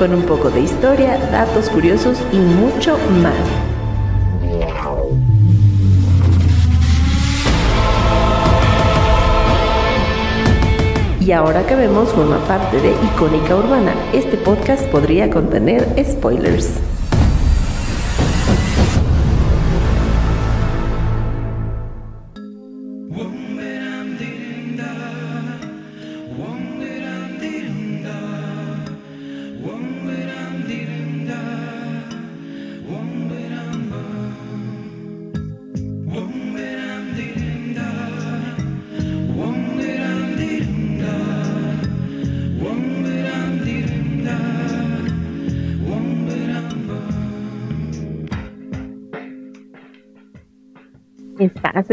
con un poco de historia, datos curiosos y mucho más. Y ahora que vemos forma parte de Icónica Urbana, este podcast podría contener spoilers.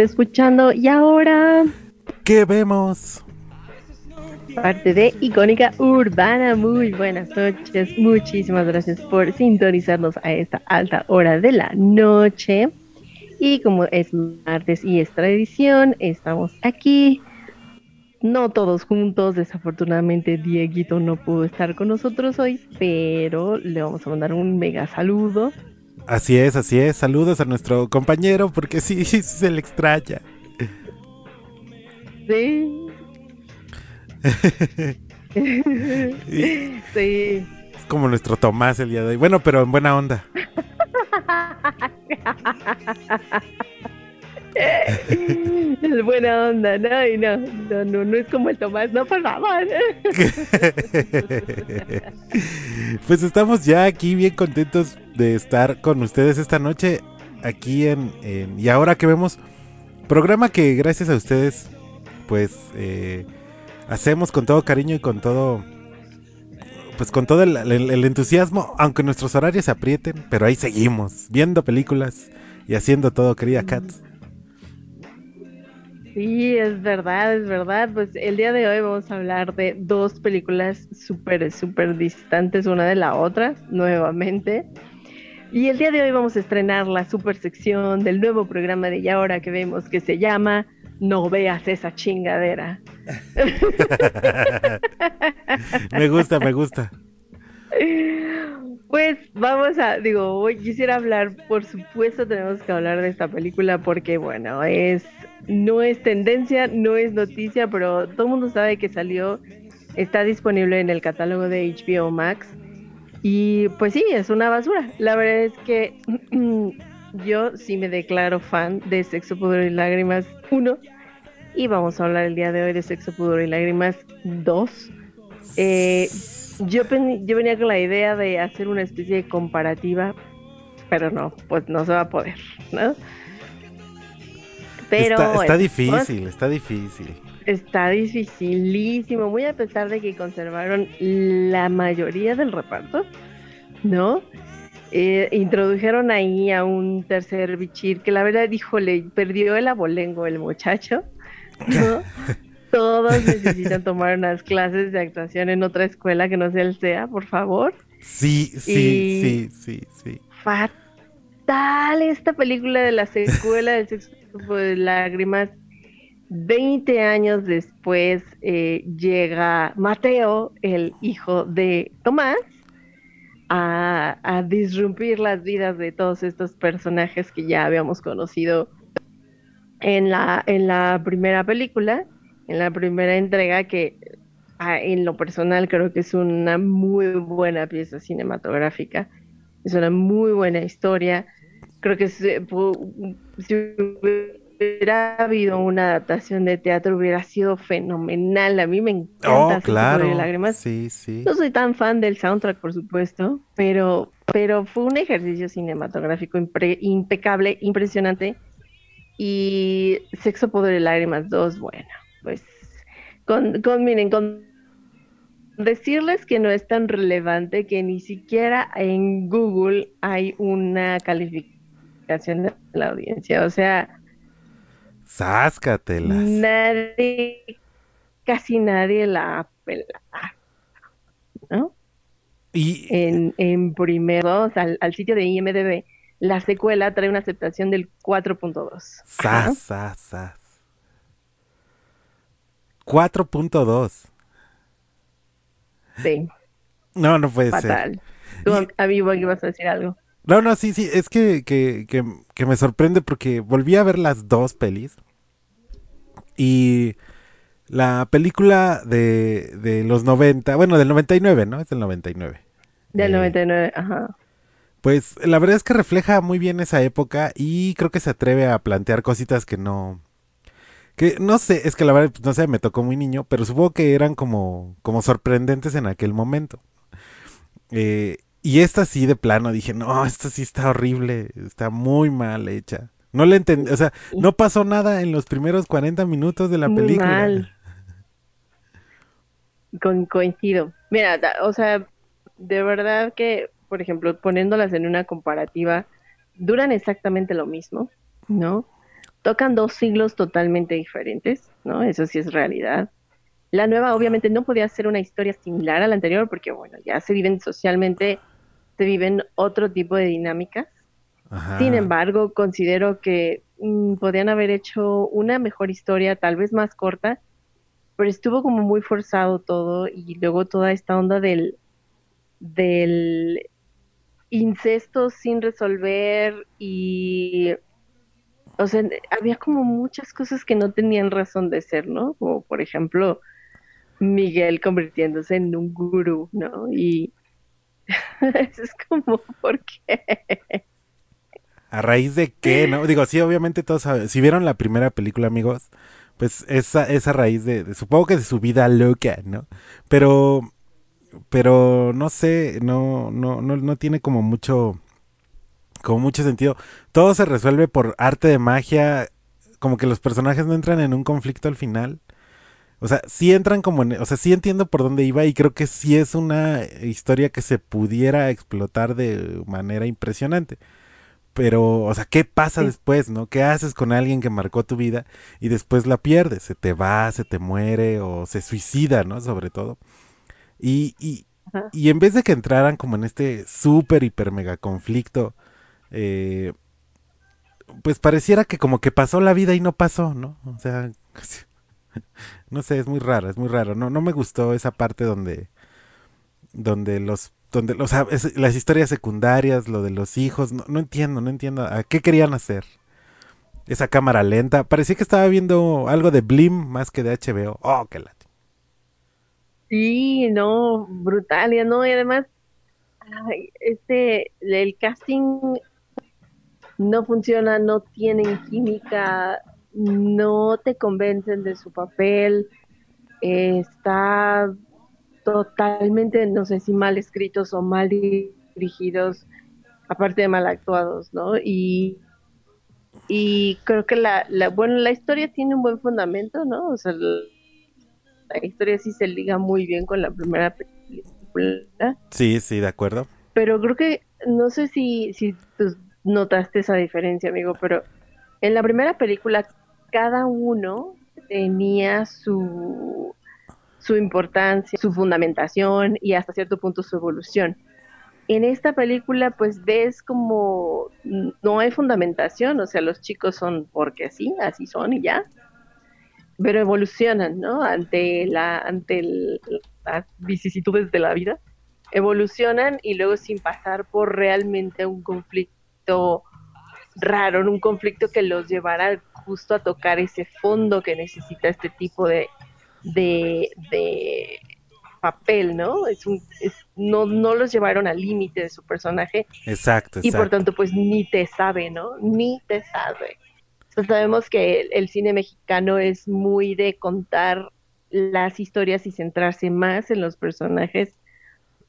Escuchando y ahora... ¿Qué vemos? Parte de Icónica Urbana. Muy buenas noches. Muchísimas gracias por sintonizarnos a esta alta hora de la noche. Y como es martes y es tradición, estamos aquí. No todos juntos, desafortunadamente Dieguito no pudo estar con nosotros hoy, pero le vamos a mandar un mega saludo Así es, así es. Saludos a nuestro compañero porque sí, se le extraña. Sí. sí. Es como nuestro Tomás el día de hoy. Bueno, pero en buena onda. es buena onda, no, y no, no, no, no es como el Tomás, no, por favor. pues estamos ya aquí bien contentos de estar con ustedes esta noche, aquí en, y ahora que vemos, programa que gracias a ustedes, pues eh, hacemos con todo cariño y con todo, pues con todo el, el entusiasmo, aunque nuestros horarios se aprieten, pero ahí seguimos, viendo películas y haciendo todo, querida Kat. Sí, es verdad, es verdad. Pues el día de hoy vamos a hablar de dos películas súper, súper distantes una de la otra, nuevamente. Y el día de hoy vamos a estrenar la super sección del nuevo programa de Y ahora que vemos que se llama No veas esa chingadera. me gusta, me gusta. Pues vamos a, digo, hoy quisiera hablar, por supuesto tenemos que hablar de esta película porque bueno, es no es tendencia, no es noticia, pero todo el mundo sabe que salió, está disponible en el catálogo de HBO Max. Y pues sí, es una basura. La verdad es que yo sí me declaro fan de Sexo, Pudor y Lágrimas 1. Y vamos a hablar el día de hoy de Sexo, Pudor y Lágrimas 2. Eh, yo, yo venía con la idea de hacer una especie de comparativa, pero no, pues no se va a poder, ¿no? Pero está, difícil, está difícil. Está dificilísimo, muy a pesar de que conservaron la mayoría del reparto, ¿no? Eh, introdujeron ahí a un tercer bichir que la verdad, le perdió el abolengo el muchacho, ¿no? Todos necesitan tomar unas clases de actuación en otra escuela que no sea el SEA, por favor. Sí, sí, sí, sí, sí. Fatal esta película de la secuela del sexo de lágrimas. 20 años después eh, llega Mateo, el hijo de Tomás, a, a, disrumpir las vidas de todos estos personajes que ya habíamos conocido en la, en la primera película, en la primera entrega, que ah, en lo personal creo que es una muy buena pieza cinematográfica, es una muy buena historia. Creo que si, hubiera habido una adaptación de teatro hubiera sido fenomenal. A mí me encanta. Oh, claro. Lágrimas. Sí, sí. No soy tan fan del soundtrack, por supuesto, pero, pero fue un ejercicio cinematográfico impecable, impresionante. Y Sexo, Poder y Lágrimas 2, bueno, pues con, con miren, con decirles que no es tan relevante que ni siquiera en Google hay una calificación de la audiencia. O sea, Sáscatelas. nadie, casi nadie la pela, ¿no? Y En, en primeros, al, al sitio de IMDb, la secuela trae una aceptación del 4.2. Ajá, sas, sas, sas. 4.2. Sí, No, no puede ser. fatal. Tú, Y- amigo, ibas a decir algo. No, no, sí, sí, es que, que, que, que me sorprende porque volví a ver las dos pelis. Y la película de, de los 90, bueno, del 99, ¿no? Es del 99. Del Eh, 99, ajá. Pues la verdad es que refleja muy bien esa época y creo que se atreve a plantear cositas que no... Que no sé, es que la verdad, pues, no sé, me tocó muy niño, pero supongo que eran como, como sorprendentes en aquel momento. Eh, y esta sí de plano dije, no, esta sí está horrible, está muy mal hecha. No le entendí, o sea, no pasó nada en los primeros 40 minutos de la Muy película. mal. Con, coincido. Mira, da- o sea, de verdad que, por ejemplo, poniéndolas en una comparativa, duran exactamente lo mismo, ¿no? Tocan dos siglos totalmente diferentes, ¿no? Eso sí es realidad. La nueva obviamente no podía ser una historia similar a la anterior porque, bueno, ya se viven socialmente, se viven otro tipo de dinámicas. Ajá. Sin embargo, considero que mm, podían haber hecho una mejor historia, tal vez más corta, pero estuvo como muy forzado todo y luego toda esta onda del, del incesto sin resolver y, o sea, había como muchas cosas que no tenían razón de ser, ¿no? Como por ejemplo Miguel convirtiéndose en un gurú, ¿no? Y es como, ¿por qué? ¿A raíz de qué? ¿No? Digo, sí, obviamente todos saben. Si vieron la primera película, amigos, pues esa, esa raíz de, de- supongo que de su vida loca, ¿no? Pero, pero no sé, no, no, no, no tiene como mucho, como mucho sentido. Todo se resuelve por arte de magia, como que los personajes no entran en un conflicto al final. O sea, sí entran como en, o sea, sí entiendo por dónde iba y creo que sí es una historia que se pudiera explotar de manera impresionante. Pero, o sea, ¿qué pasa Sí. después, no? ¿Qué haces con alguien que marcó tu vida y después la pierdes? Se te va, se te muere o se suicida, ¿no? Sobre todo. Y, y, y en vez de que entraran como en este súper, hiper, mega conflicto, eh, pues pareciera que como que pasó la vida y no pasó, ¿no? O sea, no sé, es muy raro, es muy raro. No, no me gustó esa parte donde, donde los, donde, o las historias secundarias, lo de los hijos, no, no entiendo, no entiendo a qué querían hacer. Esa cámara lenta, parecía que estaba viendo algo de Blim más que de HBO. Oh, qué la. Sí, no, brutal, ya no, y además, este, el casting no funciona, no tienen química, no te convencen de su papel, eh, está totalmente, no sé si mal escritos o mal dirigidos, aparte de mal actuados, ¿no? Y, y creo que la, la, bueno, la historia tiene un buen fundamento, ¿no? O sea, la, la historia sí se liga muy bien con la primera película, Sí, sí, de acuerdo. pero creo que, no sé si, si tú notaste esa diferencia, amigo, pero en la primera película cada uno tenía su, su importancia, su fundamentación y hasta cierto punto su evolución. En esta película pues ves como no hay fundamentación, o sea, los chicos son porque sí, así son y ya, pero evolucionan, ¿no? Ante la, ante el- las vicisitudes de la vida, evolucionan y luego sin pasar por realmente un conflicto raro, un conflicto que los llevara justo a tocar ese fondo que necesita este tipo de, de, de papel, ¿no? Es un, es, no, no los llevaron al límite de su personaje Exacto, y por exacto. tanto pues ni te sabe, ¿no? Ni te sabe. Sea, sabemos que el, el cine mexicano es muy de contar las historias y centrarse más en los personajes,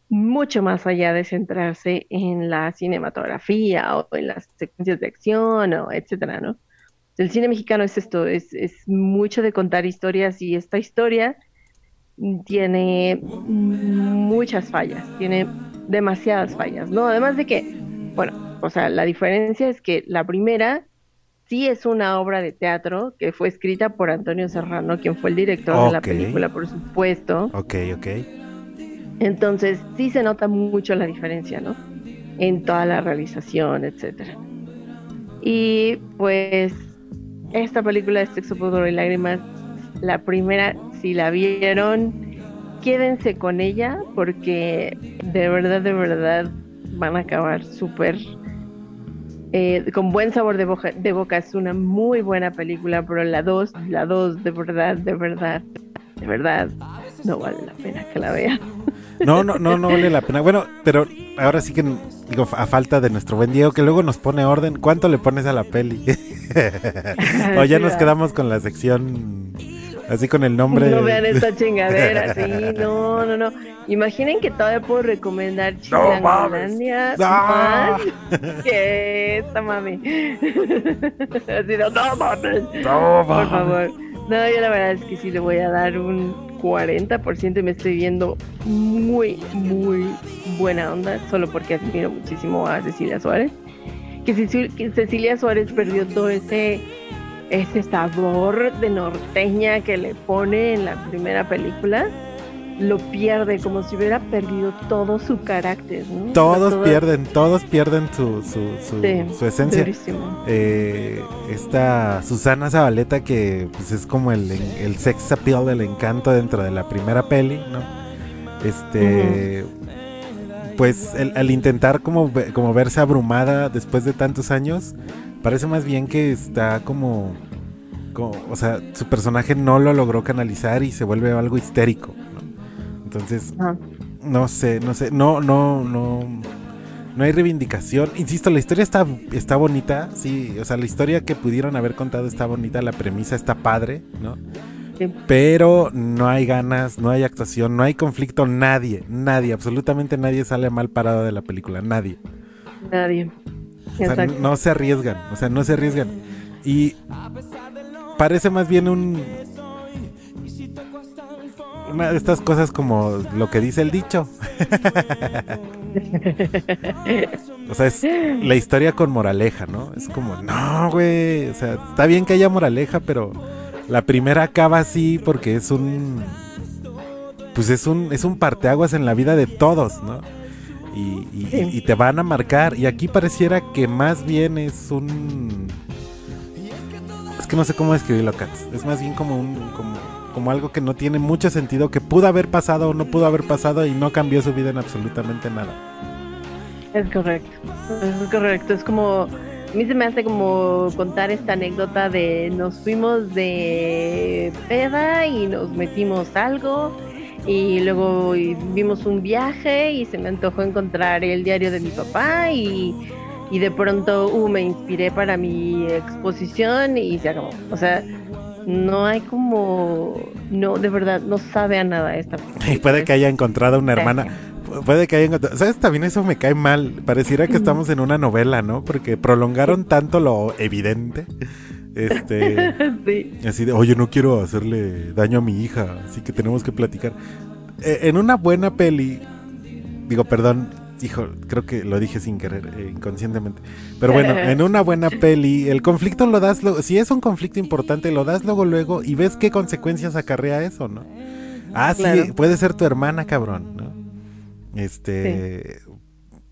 mucho más allá de centrarse en la cinematografía o en las secuencias de acción o etcétera, ¿no? El cine mexicano es esto, es, es mucho de contar historias y esta historia tiene muchas fallas, tiene demasiadas fallas, ¿no? Además de que, bueno, o sea, la diferencia es que la primera sí es una obra de teatro que fue escrita por Antonio Serrano, quien fue el director de la película, por supuesto. Ok, ok. Entonces sí se nota mucho la diferencia, ¿no? En toda la realización, etcétera. Y pues esta película de Sexo, Pudor y Lágrimas, la primera, si la vieron, quédense con ella porque de verdad, de verdad van a acabar súper eh, con buen sabor de boca, de boca. Es una muy buena película, pero la 2, la 2, de verdad, de verdad, de verdad, no vale la pena que la vean. No, no, no, no vale la pena. Bueno, pero ahora sí que digo, a falta de nuestro buen Diego, que luego nos pone orden, ¿cuánto le pones a la peli? o ya nos quedamos con la sección Así con el nombre. No vean esta chingadera, sí, no, no, no. Imaginen que todavía puedo recomendar Chilangolandia no, más que esta mami. Así no, no mames. No, Por favor. No, yo la verdad es que sí le voy a dar un 40% y me estoy viendo muy, muy buena onda, solo porque admiro muchísimo a Cecilia Suárez. Que Cecilia Suárez perdió todo ese ese sabor de norteña que le pone en la primera película, lo pierde como si hubiera perdido todo su carácter. Todos pierden, todos pierden su, su, esencia. Eh, esta Susana Zabaleta que pues, es como el, el sex appeal del encanto dentro de la primera peli, ¿no? Este... Pues al intentar como, como verse abrumada después de tantos años, Parece más bien que está como, o sea, su personaje no lo logró canalizar y se vuelve algo histérico. Entonces, no sé, no sé, no, no, no, no hay reivindicación. Insisto, la historia está, está bonita, sí, o sea, la historia que pudieron haber contado está bonita, la premisa está padre, ¿no? Pero no hay ganas, no hay actuación, no hay conflicto, nadie, nadie, absolutamente nadie sale mal parado de la película, nadie. Nadie. O sea, no se arriesgan, o sea, no se arriesgan. Y parece más bien un... Una de estas cosas como lo que dice el dicho. o sea, es la historia con moraleja, ¿no? Es como, no, güey. O sea, está bien que haya moraleja, pero la primera acaba así porque es un. Pues es un, es un parteaguas en la vida de todos, ¿no? y, te van a marcar. Y aquí pareciera que más bien es un... Es que no sé cómo describirlo, Katz. Es más bien como un... Como, como algo que no tiene mucho sentido, que pudo haber pasado o no pudo haber pasado y no cambió su vida en absolutamente nada. Es correcto, es correcto. Es como, a mí se me hace como contar esta anécdota de nos fuimos de peda y nos metimos algo y luego vimos un viaje y se me antojó encontrar el diario de mi papá y, de pronto uh, me inspiré para mi exposición y se acabó. O sea, no hay como, no, de verdad, no sabe a nada esta Y puede que haya encontrado una hermana. Puede que haya encontrado. ¿Sabes? También eso me cae mal. Pareciera que estamos en una novela, ¿no? Porque prolongaron tanto lo evidente. Este. Así de, oye, no quiero hacerle daño a mi hija, así que tenemos que platicar. Eh, en una buena peli, digo, perdón, hijo, creo que lo dije sin querer, eh, inconscientemente. Pero bueno, en una buena peli, el conflicto lo das, si es un conflicto importante, lo das luego, luego y ves qué consecuencias acarrea eso, ¿no? Ah, sí, puede ser tu hermana, cabrón, ¿no? Este,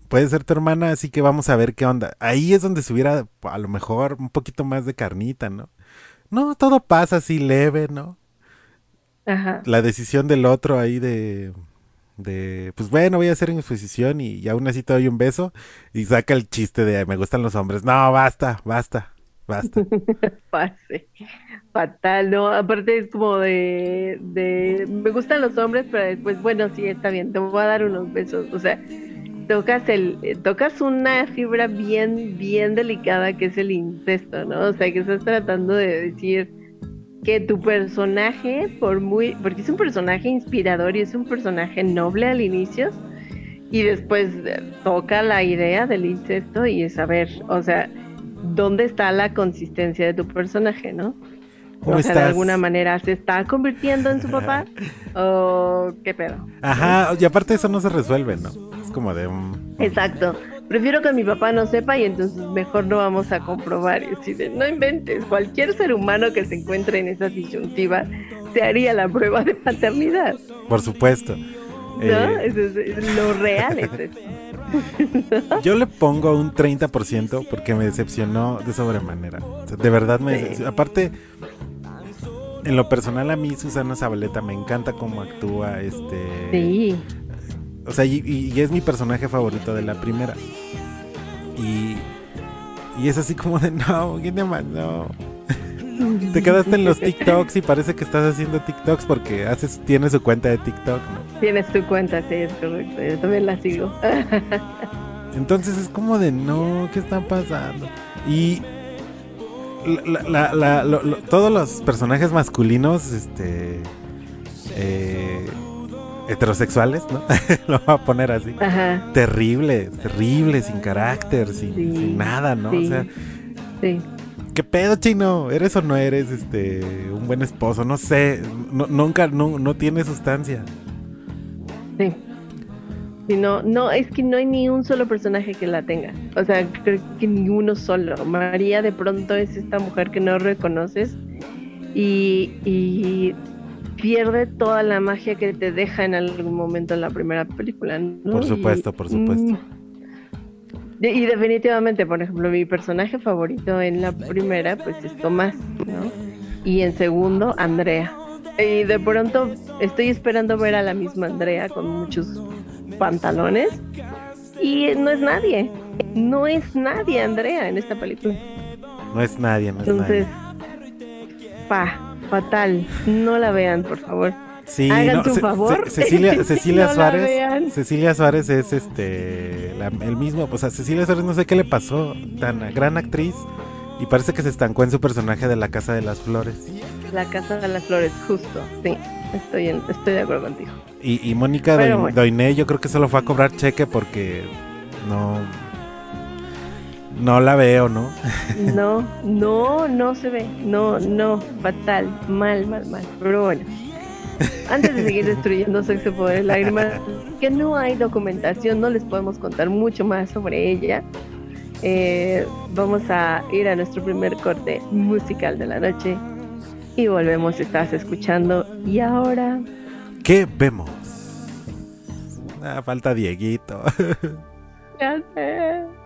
puede ser tu hermana, así que vamos a ver qué onda. Ahí es donde se hubiera a lo mejor un poquito más de carnita, ¿no? No, todo pasa así leve, ¿no? Ajá. La decisión del otro ahí de, de, pues bueno, voy a hacer mi exposición y, y, aún así te doy un beso y saca el chiste de me gustan los hombres. No, basta, basta, basta. Pase. Fatal, ¿no? Aparte es como de, de, me gustan los hombres, pero después, bueno, sí, está bien, te voy a dar unos besos. O sea, tocas el eh, tocas una fibra bien bien delicada que es el incesto, ¿no? O sea, que estás tratando de decir que tu personaje por muy porque es un personaje inspirador y es un personaje noble al inicio y después toca la idea del incesto y es saber, o sea, dónde está la consistencia de tu personaje, ¿no? o sea, de alguna manera se está convirtiendo en su papá o qué pedo. Ajá, y aparte eso no se resuelve, ¿no? Es como de un... Exacto. Prefiero que mi papá no sepa y entonces mejor no vamos a comprobar. Y decir, no inventes, cualquier ser humano que se encuentre en esa disyuntiva se haría la prueba de paternidad. Por supuesto. ¿No? Eh, eso es, lo real es eso. Yo le pongo un 30% porque me decepcionó de sobremanera. de verdad me... Aparte, en lo personal a mí Susana Zabaleta me encanta cómo actúa, este... Sí. O sea, y, es mi personaje favorito de la primera. Y, y es así como de, no, ¿quién te mandó? Te quedaste en los TikToks y parece que estás haciendo TikToks porque haces, tienes su cuenta de TikTok, ¿no? Tienes tu cuenta, sí, es correcto. Yo también la sigo. Entonces es como de, no, ¿qué está pasando? Y la, la, todos los personajes masculinos, este, eh, heterosexuales, ¿no? Lo voy a poner así. Ajá. Terrible, terrible, sin carácter, sin, nada, ¿no? Sí. O sea, sí. ¿Qué pedo, chino? ¿Eres o no eres este un buen esposo? No sé, nunca, no, no tiene sustancia. Sí. no, no, es que no hay ni un solo personaje que la tenga. O sea, creo que ni uno solo. María de pronto es esta mujer que no reconoces y, y pierde toda la magia que te deja en algún momento en la primera película. Por supuesto, por supuesto. Mm, y, definitivamente, por ejemplo, mi personaje favorito en la primera, pues es Tomás, ¿no? Y en segundo, Andrea. Y de pronto estoy esperando ver a la misma Andrea con muchos pantalones. Y no es nadie. No es nadie, Andrea, en esta película. No es nadie, no es Entonces, pa, fatal. No la vean, por favor. Sí, Hagan su favor. Cecilia, Cecilia Suárez. Cecilia Suárez es este el mismo, o sea, Cecilia Suárez no sé qué le pasó, tan gran actriz y parece que se estancó en su personaje de La Casa de las Flores. La Casa de las Flores, justo. Sí, estoy estoy de acuerdo contigo. Y, y Mónica Doiné, yo creo que solo fue a cobrar cheque porque no no la veo, ¿no? No, no, no se ve. No, no, fatal, mal, mal, mal. Pero bueno. Antes de seguir destruyendo Sexo, Poder, Lágrimas, que no hay documentación, no les podemos contar mucho más sobre ella. Eh, vamos a ir a nuestro primer corte musical de la noche y volvemos. Estás escuchando. Y ahora. ¿Qué vemos? Ah, falta Dieguito. Ya sé.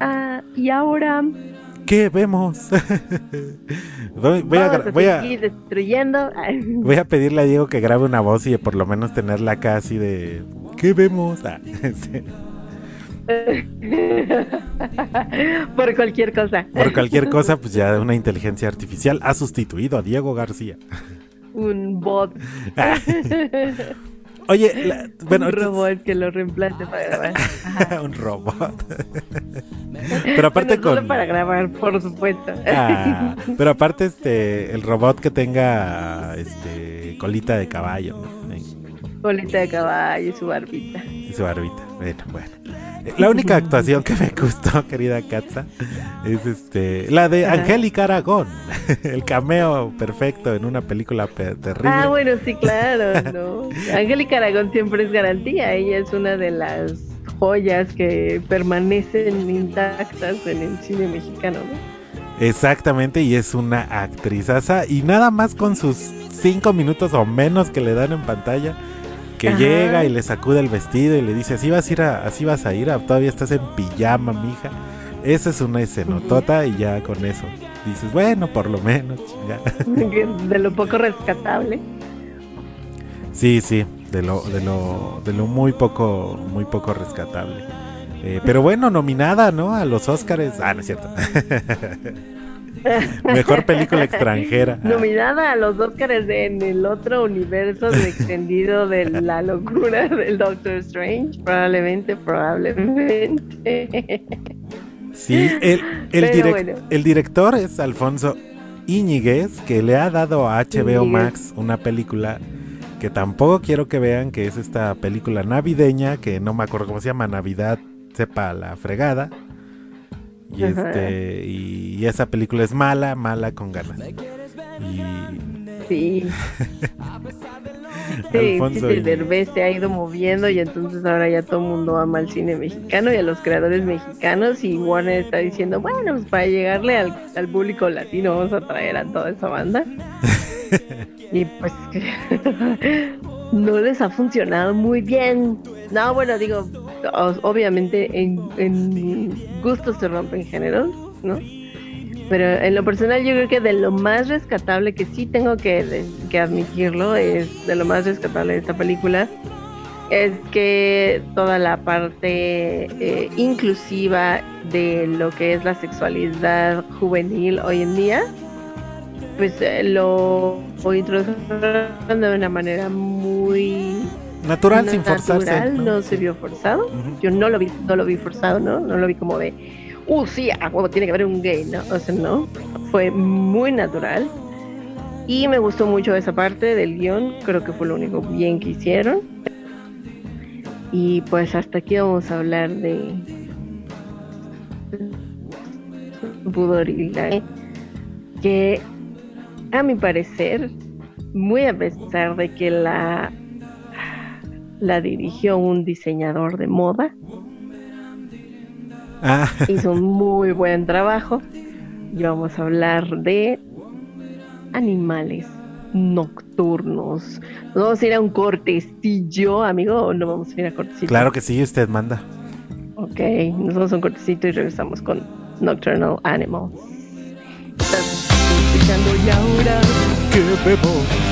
A... Y ahora... ¿Qué vemos? voy, voy, a, vamos a voy, a, seguir destruyendo. voy a pedirle a Diego que grabe una voz y por lo menos tenerla acá así de... ¿Qué vemos? Ah, Por cualquier cosa. por cualquier cosa, pues ya una inteligencia artificial ha sustituido a Diego García. Un bot. Oye, la- bueno, un robot que lo reemplace para grabar. Ajá. un robot. Pero aparte Bueno, con... para grabar, por supuesto. Ah, pero aparte este el robot que tenga este colita de caballo Colita de caballo y su barbita. y su barbita. Bueno, bueno. La única actuación que me gustó, querida Katza, es este la de. Angélica Aragón, el cameo perfecto en una película pe- terrible. Ah, bueno, sí, claro, ¿no? Angélica Aragón siempre es garantía. Ella es una de las joyas que permanecen intactas en el cine mexicano, ¿no? Exactamente, y es una actrizaza y nada más con sus cinco minutos o menos que le dan en pantalla, que Ajá. llega y le sacude el vestido y le dice, así vas a ir, a- así vas a ir, a- todavía estás en pijama, mija. Esa es una escenotota y ya con eso dices, bueno, por lo menos, chinga. De lo poco rescatable. Sí, sí, de lo, de lo, de lo muy poco, muy poco rescatable. Eh, pero bueno, nominada, ¿no? A los Óscares. Ah, no es cierto. Mejor película extranjera. Ah. Nominada a los Oscars en el otro universo de extendido de la locura del Doctor Strange. Probablemente, probablemente. Sí, el, el, Pero direc- bueno. el director es Alfonso Íñiguez, que le ha dado a HBO. Max una película que tampoco quiero que vean, que es esta película navideña, que no me acuerdo cómo se llama, Navidad, sepa la fregada. Y, Ajá. este, y esa película es mala, mala con ganas. Y Sí. Sí, Alfonso sí, se ha ido moviendo y entonces ahora ya todo el mundo ama el cine mexicano y a los creadores mexicanos y Warner está diciendo, bueno, pues para llegarle al, al público latino vamos a traer a toda esa banda. y pues no les ha funcionado muy bien. No, bueno, digo, obviamente en, en gustos se rompen géneros, ¿no? Pero en lo personal yo creo que de lo más rescatable que sí tengo que, que admitirlo es de lo más rescatable de esta película es que toda la parte eh, inclusiva de lo que es la sexualidad juvenil hoy en día pues eh, lo, lo introdujeron de una manera muy natural, sin forzarse. natural, no, se vio forzado yo no lo vi, no lo vi forzado, ¿no? No lo vi como de, uh, sí, a huevo tiene que haber un gay, ¿no? O sea, no. Fue muy natural. Y me gustó mucho esa parte del guion, creo que fue lo único bien que hicieron. Y pues hasta aquí vamos a hablar de pudor y la que a mi parecer, muy a pesar de que la la dirigió un diseñador de moda, Ah, hizo un muy buen trabajo. Y vamos a hablar de animales nocturnos. ¿Nos vamos a ir a un cortecillo, amigo? ¿O no vamos a ir a cortecillo? claro que sí, usted manda. Ok, nos vamos a un cortecito y regresamos con Nocturnal Animals. Escuchando y ahora. ¿Qué vemos?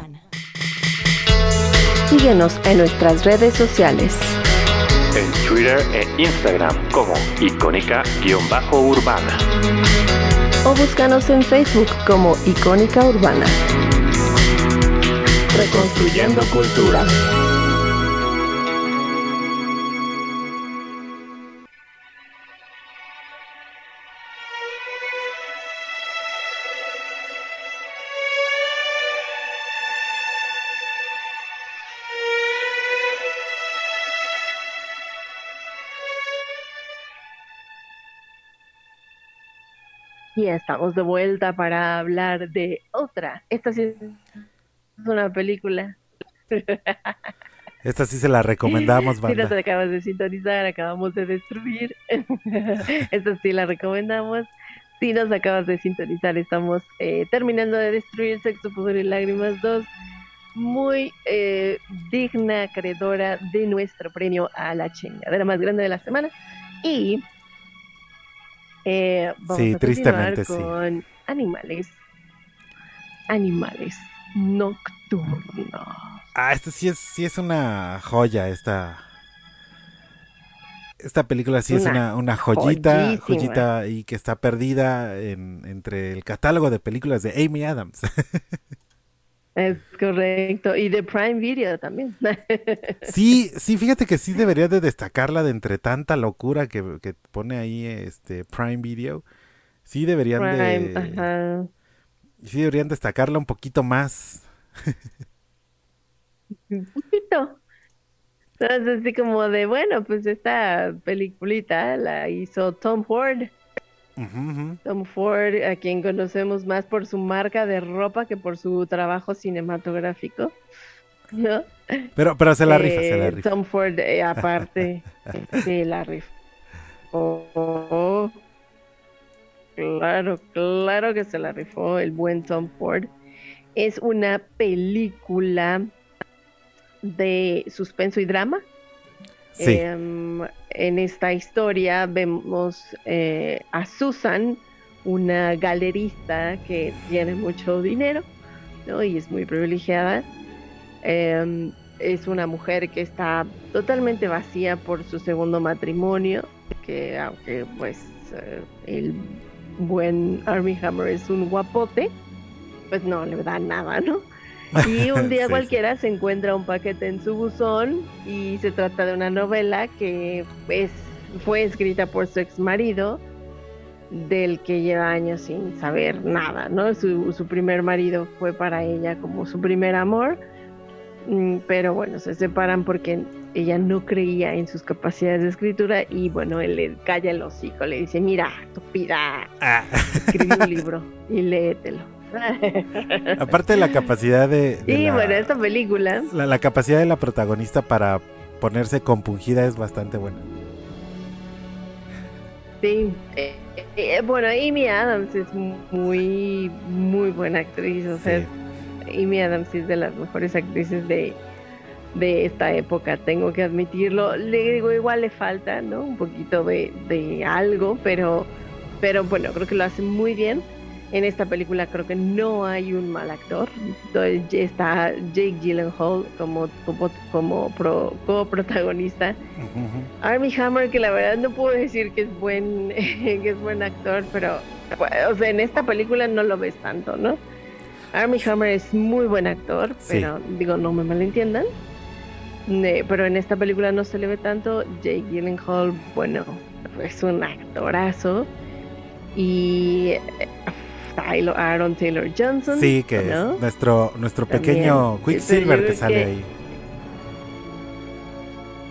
Síguenos en nuestras redes sociales. en Twitter e Instagram como icónica-urbana. o búscanos en Facebook como Icónica Urbana. Reconstruyendo cultura. Y estamos de vuelta para hablar de otra. Esta sí es una película. Esta sí se la recomendamos, Si nos banda. acabas de sintonizar, acabamos de destruir. Esta sí la recomendamos. Si nos acabas de sintonizar, estamos eh, terminando de destruir Sexo, Pudor y Lágrimas 2. Muy eh, digna acreedora de nuestro premio a la chingadera más grande de la semana. Y eh, vamos Sí, a tristemente, sí. con animales. Animales nocturnos. Ah, esta sí es, sí es una joya, esta. Esta película sí es Una una, una joyita, joyísima. joyita y que está perdida en- entre el catálogo de películas de Amy Adams. Es correcto. Y de Prime Video también. Sí, sí, fíjate que sí debería de destacarla de entre tanta locura que, que pone ahí este Prime Video. Sí deberían Prime, de ajá. sí deberían destacarla un poquito más. Un poquito. Entonces, así como de, bueno, pues esta peliculita la hizo Tom Ford. Tom Ford, a quien conocemos más por su marca de ropa que por su trabajo cinematográfico. ¿No? Pero, pero se la rifa, se la Eh, rifa. Tom Ford, eh, aparte, sí, la rifa. Oh, claro, claro que se la rifó el buen Tom Ford. Es una película de suspenso y drama. Sí, Em, en esta historia vemos eh, a Susan, una galerista que tiene mucho dinero. Y es muy privilegiada. Em, es una mujer que está totalmente vacía por su segundo matrimonio, que aunque pues eh, el buen Army Hammer es un guapote, pues no le da nada, ¿no? Y un día Sí, sí. cualquiera se encuentra un paquete en su buzón y se trata de una novela que es, fue escrita por su ex marido, del que lleva años sin saber nada, ¿no? Su, su primer marido fue para ella como su primer amor, mm, pero bueno, se separan porque ella no creía en sus capacidades de escritura y bueno, él le calla el hocico, le dice, mira, estúpida, Ah, escribe un libro y léetelo. aparte de la capacidad de, de y la, bueno, esta película la, la capacidad de la protagonista para ponerse compungida es bastante buena. Sí, eh, eh, bueno, Amy Adams es muy, muy buena actriz, o sea, Sí. Amy Adams es de las mejores actrices de, de esta época, tengo que admitirlo. Le digo, igual le falta, ¿no? Un poquito de, de algo, pero, pero bueno, creo que lo hace muy bien. En esta película creo que no hay un mal actor. Entonces, Está Jake Gyllenhaal como, como, como pro- coprotagonista. Ujú. Army Hammer, que la verdad no puedo decir que es buen, que es buen actor, pero o sea, en esta película no lo ves tanto, ¿no? Army Hammer es muy buen actor, Sí. pero digo, no me malentiendan. Ne- pero en esta película no se le ve tanto. Jake Gyllenhaal, bueno, es un actorazo. Y eh, Tyler- Aaron Taylor Johnson. Sí, que ¿no? es nuestro, nuestro También. pequeño Pero Quicksilver que sale que- ahí.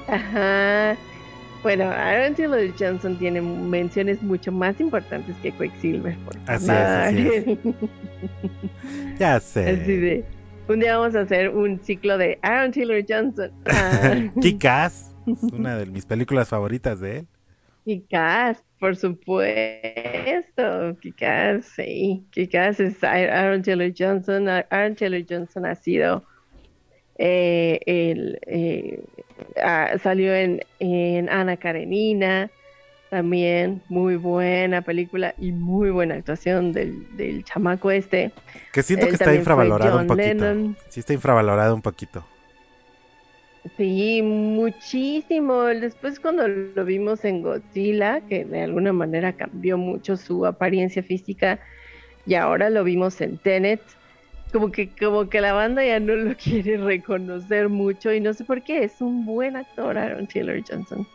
Ajá. Bueno, Aaron Taylor Johnson tiene menciones mucho más importantes que Quicksilver. por Así es, así Ya sé. Así de, Un día vamos a hacer un ciclo de Aaron Taylor Johnson. Ah, Kick-Ass, es una de mis películas favoritas de él. Kick-Ass, por supuesto. Kick-Ass, sí. Kick-Ass es Aaron Taylor Johnson. Aaron Taylor Johnson ha sido. eh, el, eh, ah, salió en, en Ana Karenina. También muy buena película y muy buena actuación del, del chamaco este. Que siento Él que está infravalorado un poquito. Lennon. Sí, está infravalorado un poquito. Sí, muchísimo. Después cuando lo vimos en Godzilla, que de alguna manera cambió mucho su apariencia física, y ahora lo vimos en Tenet, como que, como que la banda ya no lo quiere reconocer mucho y no sé por qué, es un buen actor Aaron Taylor Johnson.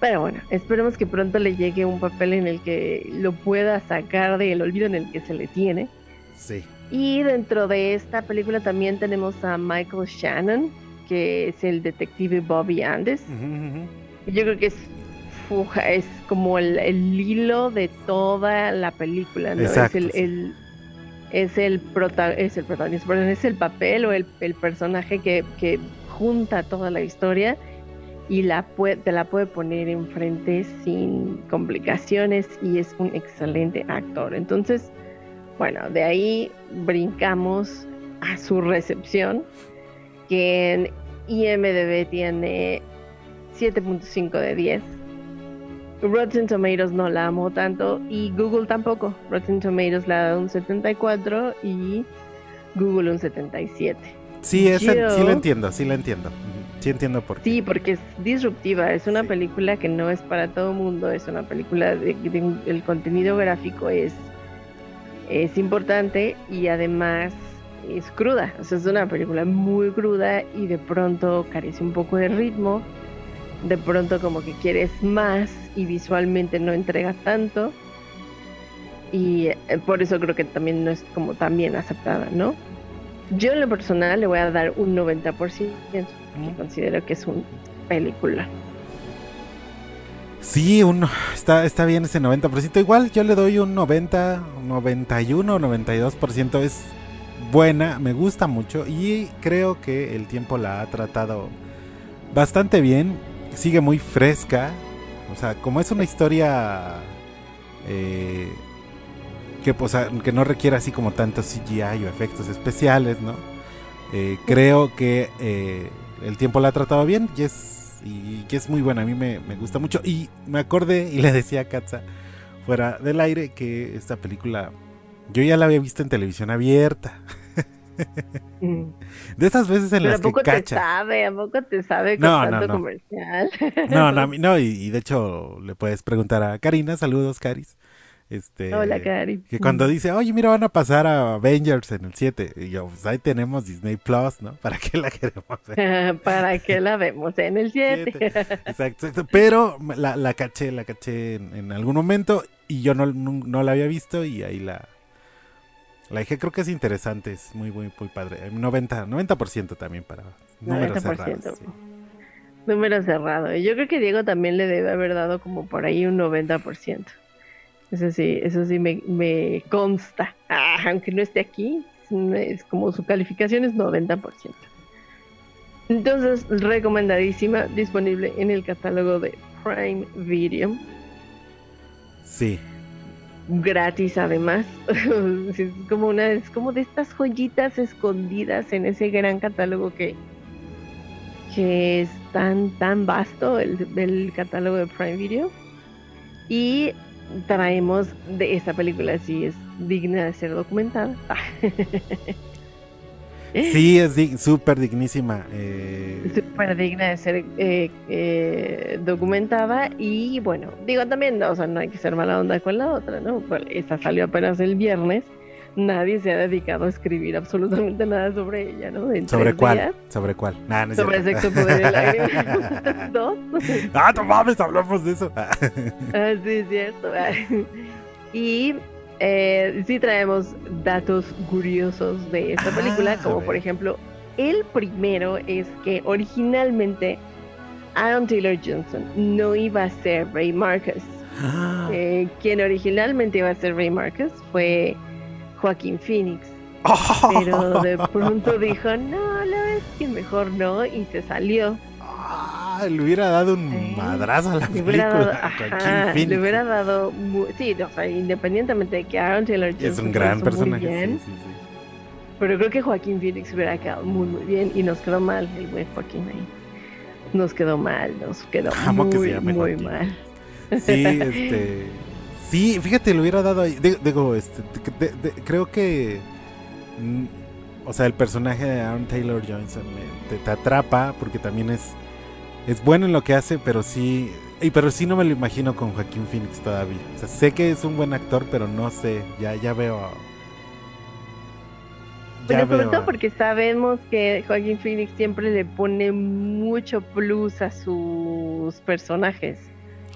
Pero bueno, esperemos que pronto le llegue un papel en el que lo pueda sacar del olvido en el que se le tiene. Sí. Y dentro de esta película también tenemos a Michael Shannon, que es el detective Bobby Andes. Yo creo que es, fuja, es como el, el hilo de toda la película, ¿no? Exacto, es el, sí. el- es el prota- es el protagonista, perdón, es el papel o el, el personaje que, que junta toda la historia y la puede, te la puede poner enfrente sin complicaciones y es un excelente actor. Entonces, bueno, de ahí brincamos a su recepción, que en IMDB tiene 7.5 de 10. Rotten Tomatoes no la amo tanto y Google tampoco. Rotten Tomatoes la da un 74 y Google un 77. Sí, esa- sí lo entiendo, sí lo entiendo. Sí entiendo por qué. Sí, porque es disruptiva, es una Sí. película que no es para todo mundo, es una película de, de- el contenido gráfico es, es importante y además es cruda, o sea, es una película muy cruda y de pronto carece un poco de ritmo, de pronto como que quieres más y visualmente no entrega tanto y eh, por eso creo que también no es como tan bien aceptada, ¿no? Yo en lo personal le voy a dar un 90%, porque Mm. considero que es un película. Sí, un, está, está bien ese 90%. Igual yo le doy un 90, 91, 92%. Es buena, me gusta mucho y creo que el tiempo la ha tratado bastante bien. Sigue muy fresca. O sea, como es una historia eh, que, que no requiere así como tanto CGI o efectos especiales, ¿no? Eh, creo que eh, el tiempo la ha tratado bien y es, y, que es muy buena. A mí me, me gusta mucho. Y me acordé y le decía a Katza fuera del aire que esta película yo ya la había visto en televisión abierta. De esas veces en Pero las ¿a poco que te cachas. sabe? ¿A poco te sabe con No, no, tanto no. comercial? No, no, no, y, y de hecho le puedes preguntar a Karina, saludos Caris. Este, Hola, Cari. Que cuando dice, oye, mira, van a pasar a Avengers en el 7. Y yo, pues ahí tenemos Disney Plus, ¿no? ¿Para qué la queremos ver? ¿Para qué la vemos en el 7? Siete. Exacto, exacto. Pero la, la caché, la caché en, en algún momento y yo no, no, no la había visto y ahí la, la dije. Creo que es interesante, es muy, muy, muy padre. 90%, 90% también para números 90%. cerrados. sí. Número cerrado. Yo creo que Diego también le debe haber dado como por ahí un 90%. Eso sí, eso sí me, me consta. Ah, aunque no esté aquí, es como su calificación es 90%. Entonces, recomendadísima, disponible en el catálogo de Prime Video. Sí, gratis además. es como una, es como de estas joyitas escondidas en ese gran catálogo que, que es tan, tan vasto el, el catálogo de Prime Video. Y traemos de esta película, sí es digna de ser documentada. sí, es dig- súper dignísima. eh, Súper digna de ser eh, eh, documentada y bueno, digo también, o sea, no hay que ser mala onda con la otra, ¿no? Esta salió apenas el viernes, nadie se ha dedicado a escribir absolutamente nada sobre ella, ¿no? En ¿Sobre cuál? días. ¿Sobre cuál? Nah, no Sobre cierto. sexo, poder y lágrimas. Dos. ah, no mames, hablamos de eso. Ah, sí, es cierto. y eh, sí traemos datos curiosos de esta Ah, película, como por ejemplo, el primero es que originalmente Aaron Taylor Johnson no iba a ser Ray Marcus. Ah, Eh, quien originalmente iba a ser Ray Marcus fue Joaquín Phoenix. Pero de pronto dijo, no, la es que mejor no, y se salió. Ah, le hubiera dado un madrazo a la Le película. dado, ajá, le hubiera dado, sí, o sea, independientemente de que Aaron Taylor Johnson Es un gran personaje. muy bien, sí, sí, sí. pero creo que Joaquín Phoenix hubiera quedado muy, muy bien y nos quedó mal el buen Joaquín ahí. Nos quedó mal, nos quedó Amo muy, que se llame muy Joaquín. mal. Sí, este. Sí, fíjate, le hubiera dado. Digo, este, de- de- creo que. mm, o sea, el personaje de Aaron Taylor Johnson te atrapa porque también es. Es bueno en lo que hace, pero sí. Y pero sí no me lo imagino con Joaquín Phoenix todavía. O sea, sé que es un buen actor, pero no sé. Ya, ya veo. Ya Pero sobre todo porque sabemos que Joaquín Phoenix siempre le pone mucho plus a sus personajes.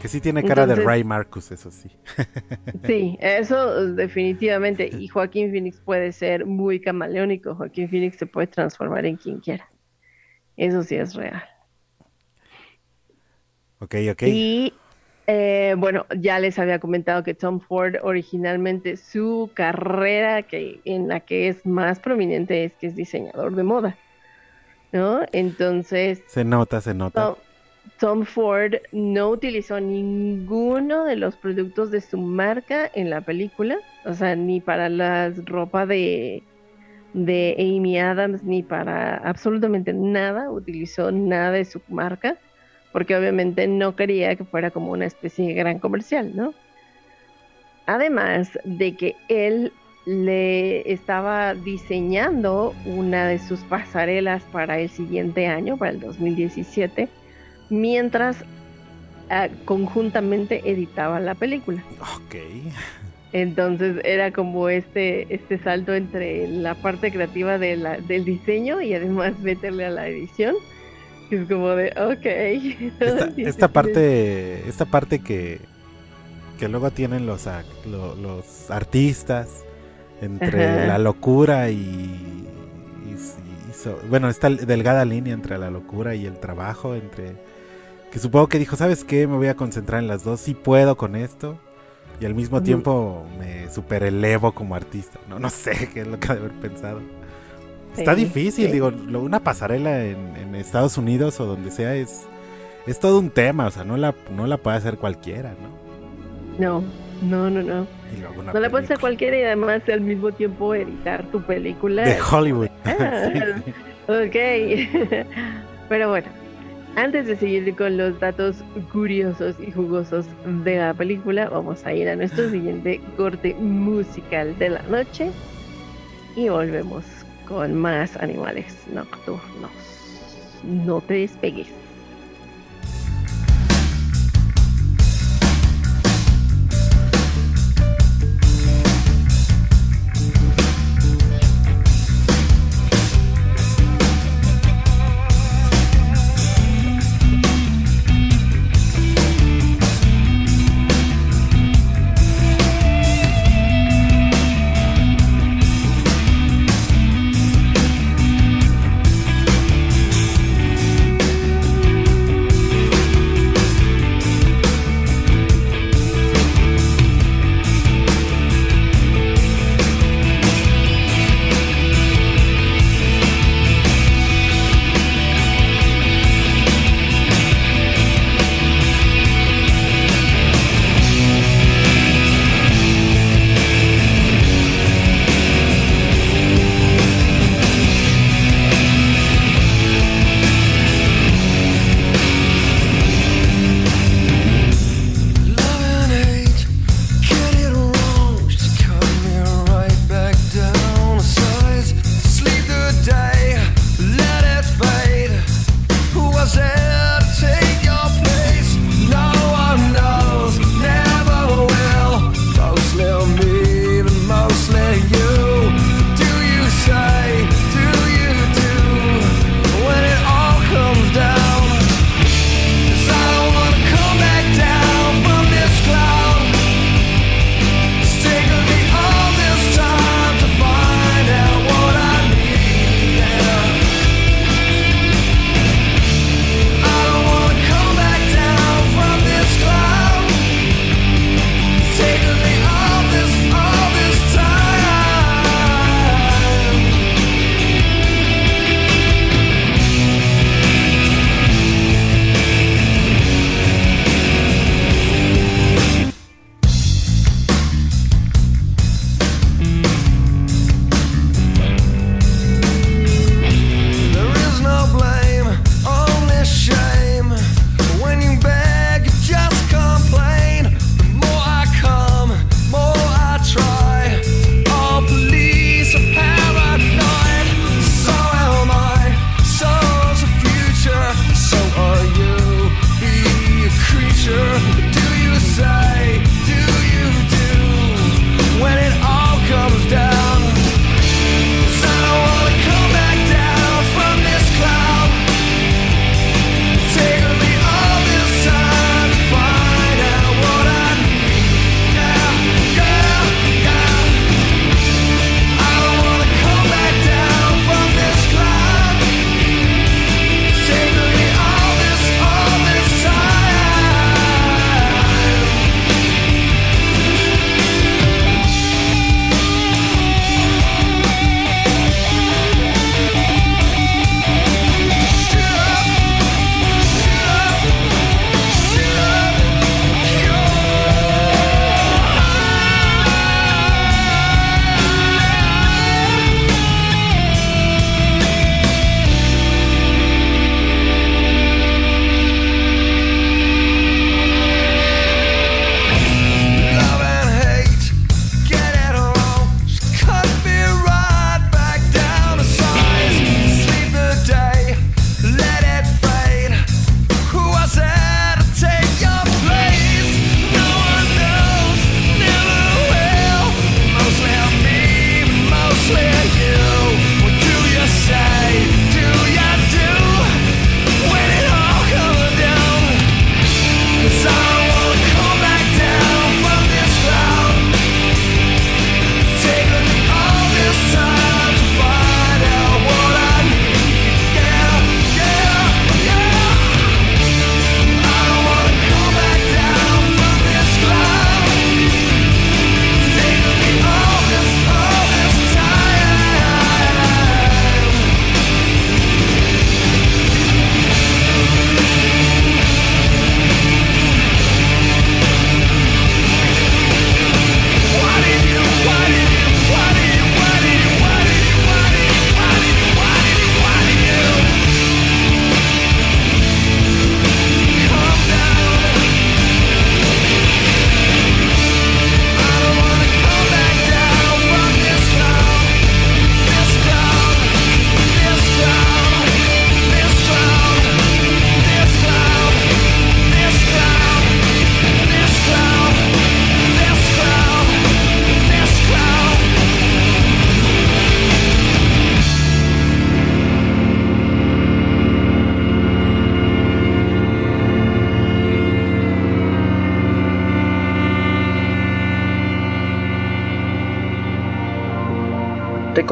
Que sí tiene cara de Ray Marcus, eso sí. Sí, eso definitivamente. Y Joaquín Phoenix puede ser muy camaleónico. Joaquín Phoenix se puede transformar en quien quiera. Eso sí es real. Ok, ok. Y eh, bueno, ya les había comentado que Tom Ford originalmente su carrera que, en la que es más prominente es que es diseñador de moda. ¿No? Entonces, Se nota, se nota. Tom, Tom Ford no utilizó ninguno de los productos de su marca en la película, o sea, ni para la ropa de, de Amy Adams, ni para absolutamente nada, utilizó nada de su marca, porque obviamente no quería que fuera como una especie de gran comercial, ¿no? Además de que él le estaba diseñando una de sus pasarelas para el siguiente año, para el 2017, mientras ah, conjuntamente editaba la película. Ok. Entonces era como este, este salto entre la parte creativa de la- del diseño y además meterle a la edición. Es como de, ok. esta, parte esta parte que que luego tienen los ac- lo- los artistas entre Ajá. la locura y, y- y so- bueno esta delgada línea entre la locura y el trabajo entre que supongo que dijo sabes qué me voy a concentrar en las dos sí puedo con esto y al mismo tiempo me superelevo como artista. No no sé qué es lo que ha de haber pensado Está difícil, sí. digo, lo- una pasarela en, en Estados Unidos o donde sea es, es todo un tema, o sea, no la, no la puede hacer cualquiera, ¿no? No, no, no, no. Y luego una No le puedes hacer cualquiera y además al mismo tiempo editar tu película. De Hollywood. Ah, Sí. ok. Pero bueno, antes de seguir con los datos curiosos y jugosos de la película, vamos a ir a nuestro siguiente corte musical de la noche y volvemos con más animales nocturnos. No te despegues.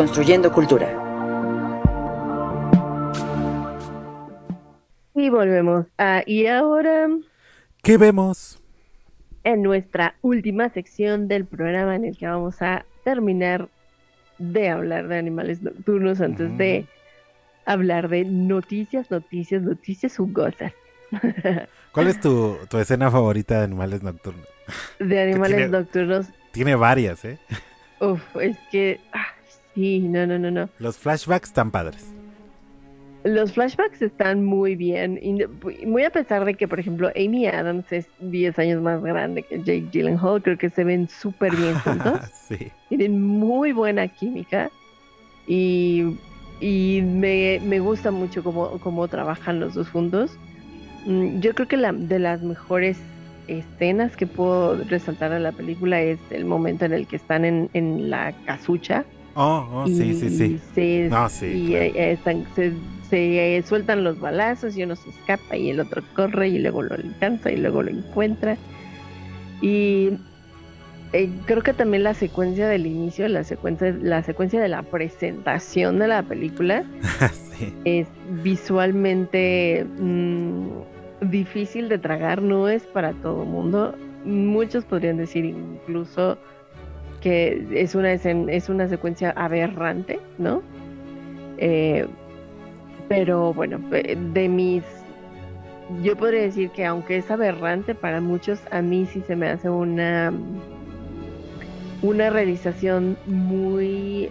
Reconstruyendo Cultura. Y volvemos. Ah, y ahora, ¿Qué vemos? en nuestra última sección del programa en el que vamos a terminar de hablar de animales nocturnos antes de hablar de noticias, noticias, noticias jugosas. ¿Cuál es tu, tu escena favorita de Animales Nocturnos? de animales tiene- nocturnos. Tiene varias, ¿eh? Uf, es que. ah, sí, no, no, no, no. Los flashbacks están padres. Los flashbacks están muy bien. Muy a pesar de que, por ejemplo, Amy Adams es 10 años más grande que Jake Gyllenhaal, creo que se ven súper bien juntos. sí. Tienen muy buena química. Y, y me, me gusta mucho cómo, cómo trabajan los dos juntos. Mm, Yo creo que la, de las mejores escenas que puedo resaltar de la película es el momento en el que están en, en la casucha. Oh, oh, sí, sí, sí. Se, No, sí, y claro. eh, están- se, se, eh, sueltan los balazos y uno se escapa y el otro corre y luego lo alcanza y luego lo encuentra. Y eh, creo que también la secuencia del inicio, la secuencia, la secuencia de la presentación de la película sí. es visualmente mm, difícil de tragar, no es para todo mundo. Muchos podrían decir incluso que es una, es una secuencia aberrante, ¿no? Eh, pero bueno, pe- de mis... Yo podría decir que aunque es aberrante para muchos, a mí sí se me hace una, una realización muy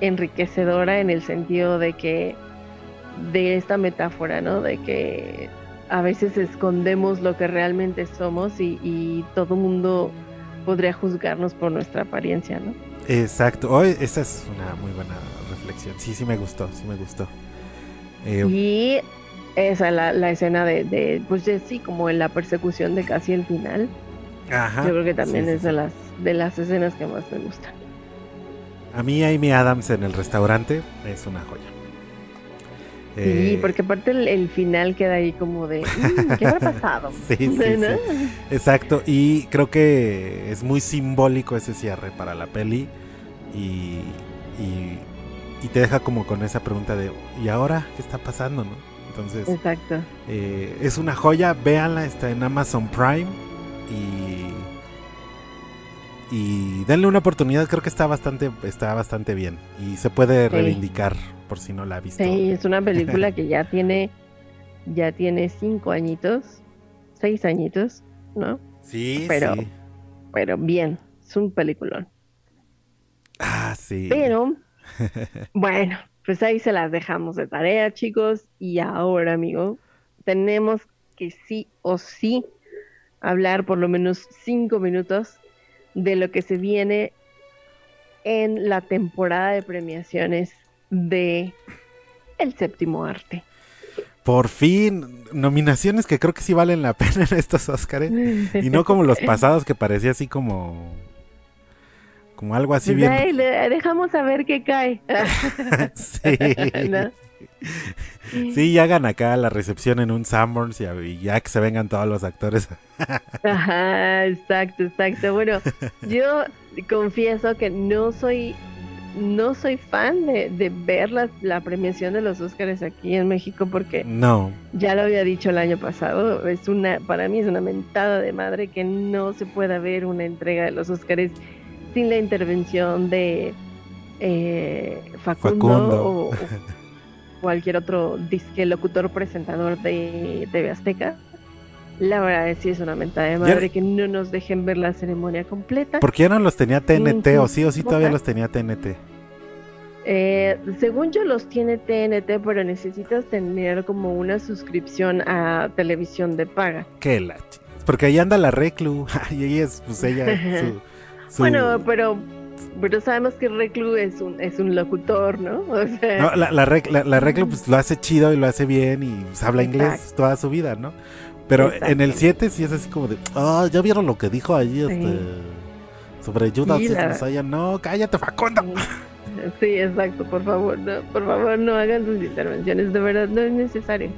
enriquecedora en el sentido de que de esta metáfora, ¿no? De que a veces escondemos lo que realmente somos y, y todo mundo podría juzgarnos por nuestra apariencia, ¿no? Exacto. Hoy esa es una muy buena reflexión. Sí, sí me gustó, sí me gustó. Eh, Y esa la, la escena de, de, pues de- sí, como en la persecución de casi el final. ajá. Yo creo que también Sí, sí, es de las de las escenas que más me gustan. A mí Amy Adams en el restaurante es una joya. Sí, Eh, porque aparte el, el final queda ahí como de "Mm, ¿qué habrá pasado? Sí, sí, ¿No? sí. Exacto, y creo que es muy simbólico ese cierre para la peli y, y, y te deja como con esa pregunta de ¿y ahora qué está pasando? ¿no? Entonces Exacto. eh, es una joya, véanla, está en Amazon Prime y, y denle una oportunidad, creo que está bastante, está bastante bien y se puede Sí. reivindicar por si no la ha visto. Sí, es una película que ya tiene, ya tiene cinco añitos, seis añitos, ¿no? Sí, Pero- sí. Pero bien, es un peliculón. Ah, sí. Pero, bueno, pues ahí se las dejamos de tarea, chicos. Y ahora, amigo, tenemos que sí o sí hablar por lo menos cinco minutos de lo que se viene en la temporada de premiaciones de El Séptimo Arte. Por fin, nominaciones que creo que sí valen la pena en estos Óscares. Y no como los pasados que parecía así como. Como algo así Pues bien. dejamos a ver qué cae. Sí. ¿No? Sí, y hagan acá la recepción en un Sanborns y, ya que se vengan todos los actores. Ajá, exacto, exacto. Bueno, yo confieso que no soy no soy fan de, de ver la, la premiación de los Óscares aquí en México porque No. ya lo había dicho el año pasado, es una para mí es una mentada de madre que no se pueda ver una entrega de los Óscares sin la intervención de eh, Facundo, Facundo. O, o cualquier otro disque locutor presentador de TV Azteca. La verdad es sí es una mentada de madre que no nos dejen ver la ceremonia completa. Porque ya no los tenía TNT, o sí o sí todavía los tenía TNT. Eh, según yo los tiene TNT, pero necesitas tener como una suscripción a televisión de paga. Qué la ch- Porque ahí anda la Reclu. y ella es, pues ella. Su, su- Bueno, pero pero sabemos que Reclu es un es un locutor, ¿no? O sea, No, la, la, Rec- la- la Reclu pues, lo hace chido y lo hace bien y pues, habla inglés toda su vida, ¿no? Pero en el Exacto. 7 sí es así como de, ah, ya vieron lo que dijo Sí. este, sobre Judas Sí? No, cállate, Facundo. Sí, exacto, por favor, no, por favor no hagan sus intervenciones, de verdad no es necesario.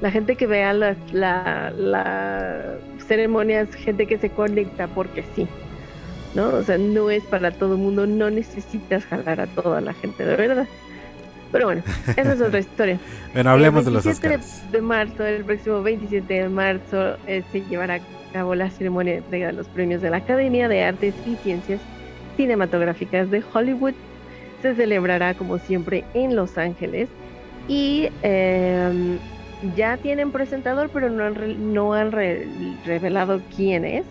La gente que vea la, la, la ceremonia es gente que se conecta porque sí, ¿no? O sea, no es para todo el mundo, no necesitas jalar a toda la gente, de verdad. Pero bueno, esa es otra historia. Bueno, hablemos de el los 27 Oscars. de marzo, el próximo 27 de marzo, eh, se llevará a cabo la ceremonia de entrega de los premios de la Academia de Artes y Ciencias Cinematográficas de Hollywood. Se celebrará como siempre en Los Ángeles y eh, ya tienen presentador, pero no han, re- no han re- revelado quién es.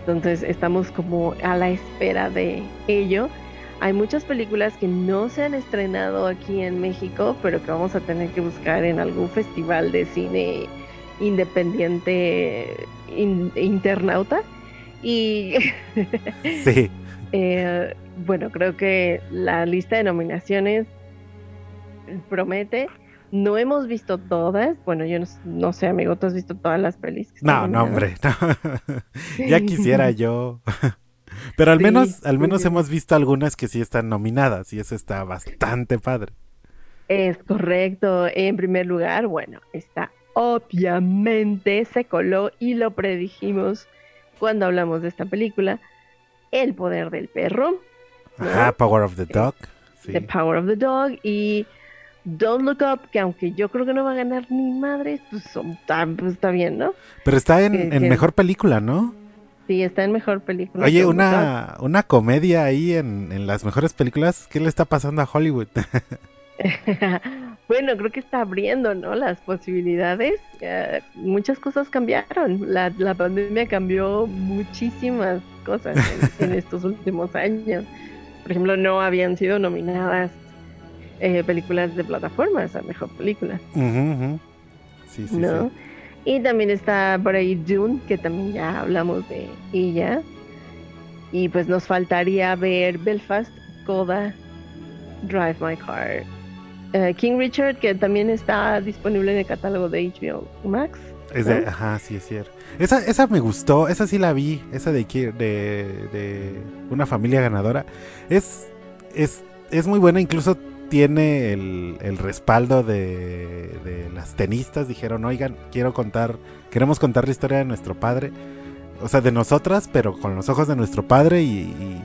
Entonces estamos como a la espera de ello. Hay muchas películas que no se han estrenado aquí en México, pero que vamos a tener que buscar en algún festival de cine independiente in- internauta. Y Sí. eh, bueno, creo que la lista de nominaciones promete. No hemos visto todas. Bueno, yo no, no sé, amigo, ¿tú has visto todas las pelis? que están No, no, hombre. no. ya quisiera yo. Pero al Sí, menos, al menos sí. hemos visto algunas que sí están nominadas y eso está bastante padre. Es correcto. En primer lugar, bueno, está obviamente, se coló y lo predijimos cuando hablamos de esta película, El poder del perro, ¿no? Ajá, Power of the Dog. Sí. The Power of the Dog y Don't Look Up, que aunque yo creo que no va a ganar ni madre, pues, pues, está bien, ¿no? Pero está en, que- en que- mejor película, ¿no? Sí, está en mejor película. Oye, una, una comedia ahí en, en las mejores películas. ¿Qué le está pasando a Hollywood? bueno, creo que está abriendo, ¿no? Las posibilidades. Eh, muchas cosas cambiaron. La, la pandemia cambió muchísimas cosas en, en estos últimos años. Por ejemplo, no habían sido nominadas eh, películas de plataformas a mejor película. Sí, sí, ¿no? sí. Y también está por ahí Dune, que también ya hablamos de ella. Y pues nos faltaría ver Belfast, Coda, Drive My Car, eh, King Richard, que también está disponible en el catálogo de HBO Max. Es de- ¿no? ajá, sí es cierto. Esa, esa me gustó, esa sí la vi, esa de, de, de una familia ganadora. Es, es, es muy buena, incluso tiene el, el respaldo de, de las tenistas. Dijeron, oigan, quiero contar, queremos contar la historia de nuestro padre. O sea, de nosotras, pero con los ojos de nuestro padre y, y,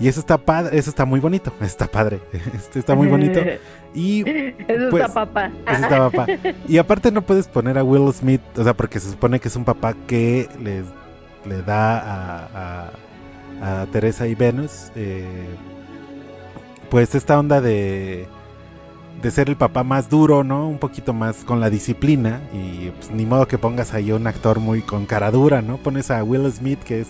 y eso está padre, eso está muy bonito, está padre, este está muy bonito. Y Eso pues, está papá. ese está papá. Y aparte no puedes poner a Will Smith, o sea, porque se supone que es un papá que les, le da a, a, a Teresa y Venus, eh, pues esta onda de, de ser el papá más duro, ¿no? Un poquito más con la disciplina y pues, ni modo que pongas ahí a un actor muy con cara dura, ¿no? Pones a Will Smith que es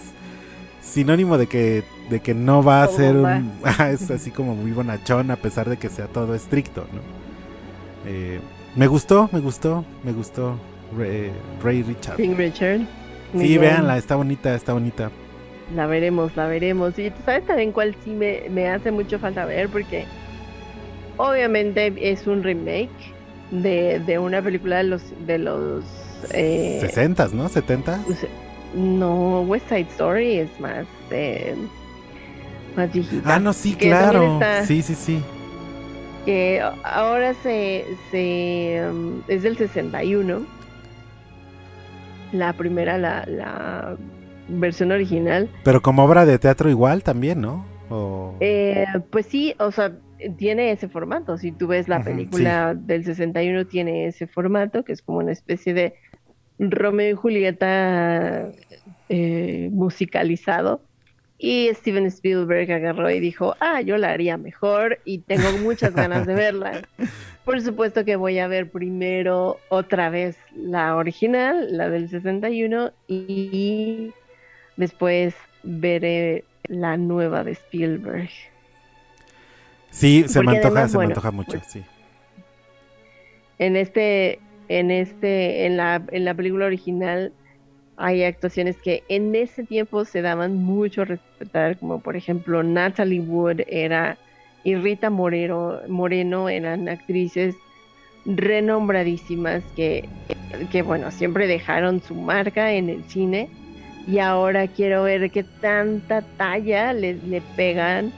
sinónimo de que de que no va a ser un, Ah, es así como muy bonachón a pesar de que sea todo estricto, ¿no? Eh, me gustó, me gustó, me gustó Ray, Ray Richard. King Richard. Sí, véanla, está bonita, está bonita. La veremos, la veremos. Y tú sabes también cuál sí me, me hace mucho falta ver, porque obviamente es un remake de, de una película de los de los eh, 60, ¿no? 70. pues, no West Side Story es más eh, más viejita. Ah, no, sí, claro. está- Sí, sí, sí. que ahora se, se um, es del 61 la primera la, la versión original Pero como obra de teatro igual también, ¿no? O... Eh, pues sí, o sea, tiene ese formato. Si tú ves la película del 61, tiene ese formato, que es como una especie de Romeo y Julieta eh, musicalizado. Y Steven Spielberg agarró y dijo, ah, yo la haría mejor y tengo muchas ganas de verla. Por supuesto que voy a ver primero otra vez la original, la del 61, y después veré la nueva de Spielberg. sí, se me antoja, además, se me antoja mucho, pues, sí. En este, en este, en la, en la película original hay actuaciones que en ese tiempo se daban mucho a respetar, como por ejemplo Natalie Wood era y Rita Moreno, Moreno eran actrices renombradísimas que, que bueno, siempre dejaron su marca en el cine y ahora quiero ver qué tanta talla le, le pegan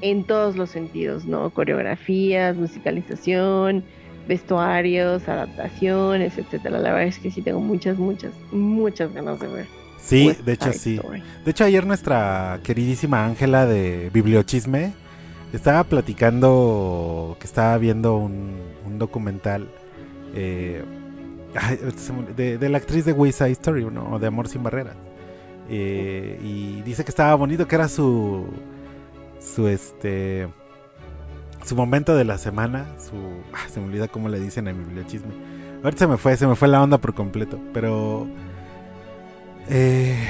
en todos los sentidos, ¿no? Coreografías, musicalización, vestuarios, adaptaciones, etcétera. La verdad es que sí tengo muchas, muchas, muchas ganas de ver. Sí, West de hecho Side sí. Story. De hecho, ayer nuestra queridísima Ángela de Bibliochisme estaba platicando que estaba viendo un, un documental eh, de, de la actriz de West Side Story, ¿no? O de Amor sin Barreras. Eh, y dice que estaba bonito, que era su. Su este. Su momento de la semana. Su. ah, se me olvida cómo le dicen en Bibliochisme. Ahorita se me fue, se me fue la onda por completo. Pero. Eh,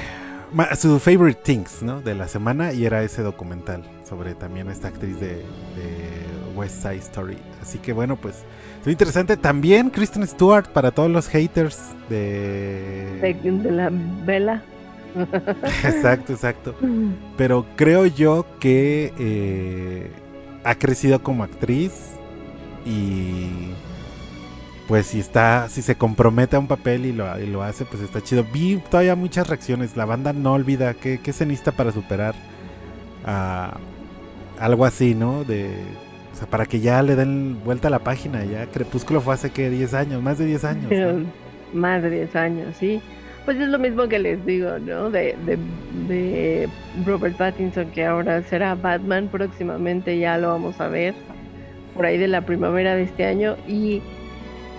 su favorite things, ¿no? De la semana y era ese documental sobre también esta actriz de, West Side Story. Así que bueno, pues muy interesante. También Kristen Stewart para todos los haters. De, de la vela. exacto, exacto. Pero creo yo que eh, ha crecido como actriz y pues si está, si se compromete a un papel y lo, y lo hace, pues está chido. Vi todavía muchas reacciones. La banda no olvida que, que se necesita para superar a algo así, ¿no? De, o sea, para que ya le den vuelta a la página. Ya Crepúsculo fue hace que 10 años, más de 10 años. Pero ¿no? más de 10 años, sí. Pues es lo mismo que les digo, ¿no? De, de, de Robert Pattinson, que ahora será Batman próximamente, ya lo vamos a ver por ahí de la primavera de este año. Y